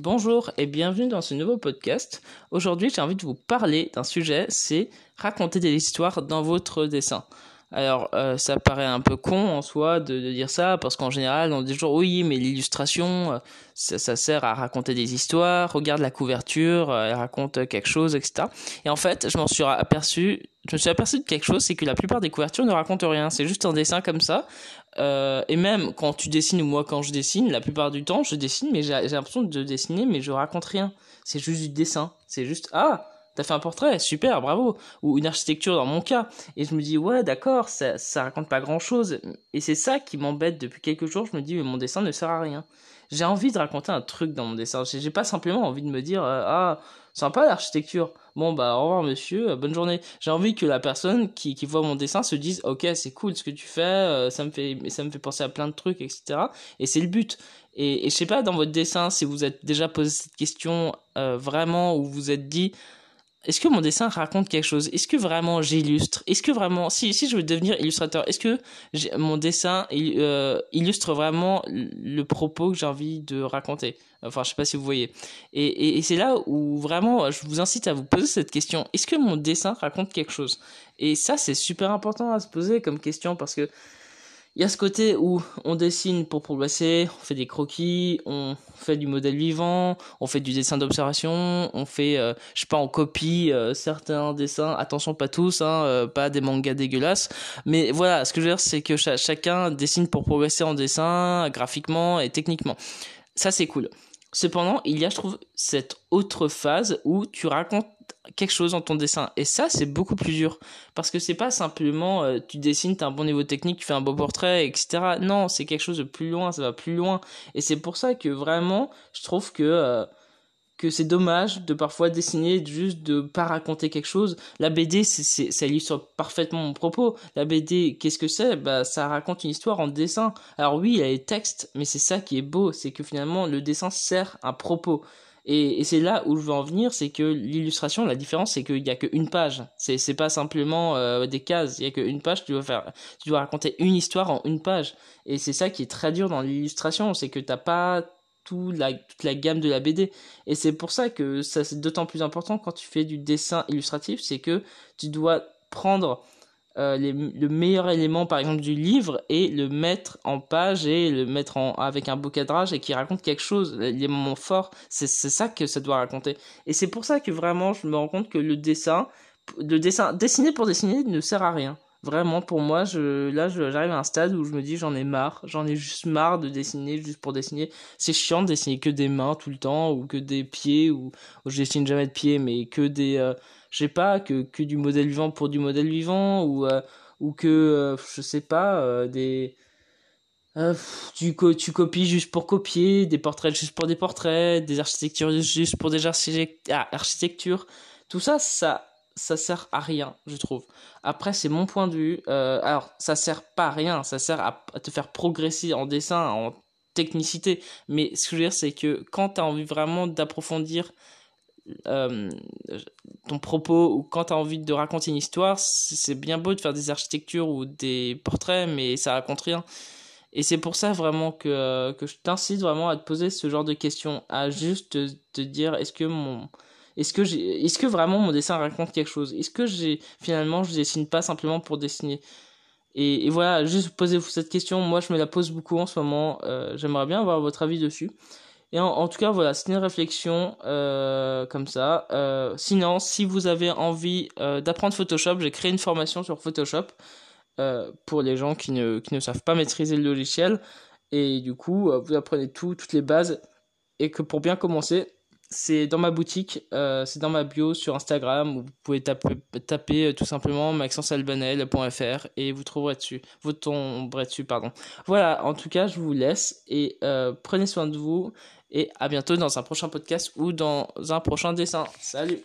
Bonjour et bienvenue dans ce nouveau podcast. Aujourd'hui, j'ai envie de vous parler d'un sujet, c'est raconter des histoires dans votre dessin. Alors, euh, ça paraît un peu con en soi de, dire ça, parce qu'en général, on dit toujours oui, mais l'illustration, euh, ça, sert à raconter des histoires, regarde la couverture, euh, elle raconte quelque chose, etc. Et en fait, je m'en suis aperçu, je me suis aperçu de quelque chose, c'est que la plupart des couvertures ne racontent rien, c'est juste un dessin comme ça. Et même quand tu dessines ou moi quand je dessine, la plupart du temps, je dessine, mais j'ai l'impression de dessiner, mais je raconte rien. C'est juste du dessin. C'est juste, ah, T'as fait un portrait, super, bravo. Ou une architecture dans mon cas. Et je me dis, ouais, d'accord, ça, ça raconte pas grand chose. Et c'est ça qui m'embête depuis quelques jours. Je me dis, mais mon dessin ne sert à rien. J'ai envie de raconter un truc dans mon dessin. J'ai pas simplement envie de me dire, euh, ah, sympa l'architecture. Bon, bah, au revoir, monsieur, euh, bonne journée. J'ai envie que la personne qui, qui voit mon dessin se dise, ok, c'est cool ce que tu fais, euh, ça me fait, ça me fait penser à plein de trucs, etc. Et c'est le but. Et, et je sais pas, dans votre dessin, si vous êtes déjà posé cette question, vraiment, où vous êtes dit, est-ce que mon dessin raconte quelque chose? Est-ce que vraiment j'illustre? Est-ce que vraiment, si, si je veux devenir illustrateur, est-ce que mon dessin euh, illustre vraiment le propos que j'ai envie de raconter? Enfin, je sais pas si vous voyez. Et, et, et c'est là où vraiment, je vous incite à vous poser cette question. Est-ce que mon dessin raconte quelque chose? Et ça, c'est super important à se poser comme question parce que il y a ce côté où on dessine pour progresser, on fait des croquis, on fait du modèle vivant, on fait du dessin d'observation, on fait, euh, je sais pas, on copie euh, certains dessins, attention pas tous, hein, euh, pas des mangas dégueulasses, mais voilà, ce que je veux dire c'est que chacun dessine pour progresser en dessin, graphiquement et techniquement. Ça c'est cool. Cependant, il y a, je trouve, cette autre phase où tu racontes quelque chose dans ton dessin. Et ça, c'est beaucoup plus dur. Parce que c'est pas simplement euh, tu dessines, t'as un bon niveau technique, tu fais un beau portrait, etc. Non, c'est quelque chose de plus loin, ça va plus loin. Et c'est pour ça que vraiment, je trouve que euh, que c'est dommage de parfois dessiner juste de pas raconter quelque chose. La BD, c'est, ça illustre parfaitement mon propos. La BD, qu'est-ce que c'est? Bah, ça raconte une histoire en dessin. Alors oui, il y a les textes, mais c'est ça qui est beau, c'est que finalement le dessin sert un propos. Et, c'est là où je veux en venir, c'est que l'illustration, la différence, c'est qu'il n'y a qu'une page. C'est, c'est pas simplement euh, des cases. Il y a qu'une page. Tu dois faire, tu dois raconter une histoire en une page. Et c'est ça qui est très dur dans l'illustration, c'est que t'as pas la, toute la gamme de la BD. Et c'est pour ça que ça c'est d'autant plus important quand tu fais du dessin illustratif, c'est que tu dois prendre euh, le meilleur élément par exemple du livre et le mettre en page et le mettre en, avec un beau cadrage et qui raconte quelque chose, les moments forts, c'est ça que ça doit raconter. Et c'est pour ça que vraiment je me rends compte que le dessin, le dessin, dessiner pour dessiner ne sert à rien. Vraiment, pour moi, je, là, j'arrive à un stade où je me dis, j'en ai marre. J'en ai juste marre de dessiner juste pour dessiner. C'est chiant de dessiner que des mains tout le temps, ou que des pieds, ou, je dessine jamais de pieds, mais que des, euh, je sais pas, que, que du modèle vivant pour du modèle vivant, ou, euh, ou que, euh, je sais pas, des, tu, tu copies juste pour copier, des portraits juste pour des portraits, des architectures juste pour des ah, architectures. Tout ça, ça, ça sert à rien, je trouve. Après, c'est mon point de vue. Euh, alors, ça sert pas à rien, ça sert à, te faire progresser en dessin, en technicité. Mais ce que je veux dire, c'est que quand tu as envie vraiment d'approfondir euh, ton propos ou quand tu as envie de raconter une histoire, c'est bien beau de faire des architectures ou des portraits, mais ça raconte rien. Et c'est pour ça vraiment que, que je t'incite vraiment à te poser ce genre de questions, à juste te dire est-ce que mon est-ce que vraiment mon dessin raconte quelque chose? Est-ce que j'ai finalement je dessine pas simplement pour dessiner? Et, voilà, juste posez-vous cette question. Moi, je me la pose beaucoup en ce moment. Euh, j'aimerais bien avoir votre avis dessus. Et en, tout cas, voilà, c'est une réflexion euh, comme ça. Euh, sinon, si vous avez envie d'apprendre Photoshop, j'ai créé une formation sur Photoshop pour les gens qui ne, qui ne savent pas maîtriser le logiciel. Et du coup, vous apprenez tout, toutes les bases. Et que pour bien commencer, c'est dans ma boutique, euh, c'est dans ma bio sur Instagram où vous pouvez taper, euh, tout simplement maxencealbanel.fr et vous trouverez dessus, vous tomberez dessus, pardon. Voilà, en tout cas, je vous laisse et euh, prenez soin de vous et à bientôt dans un prochain podcast ou dans un prochain dessin. Salut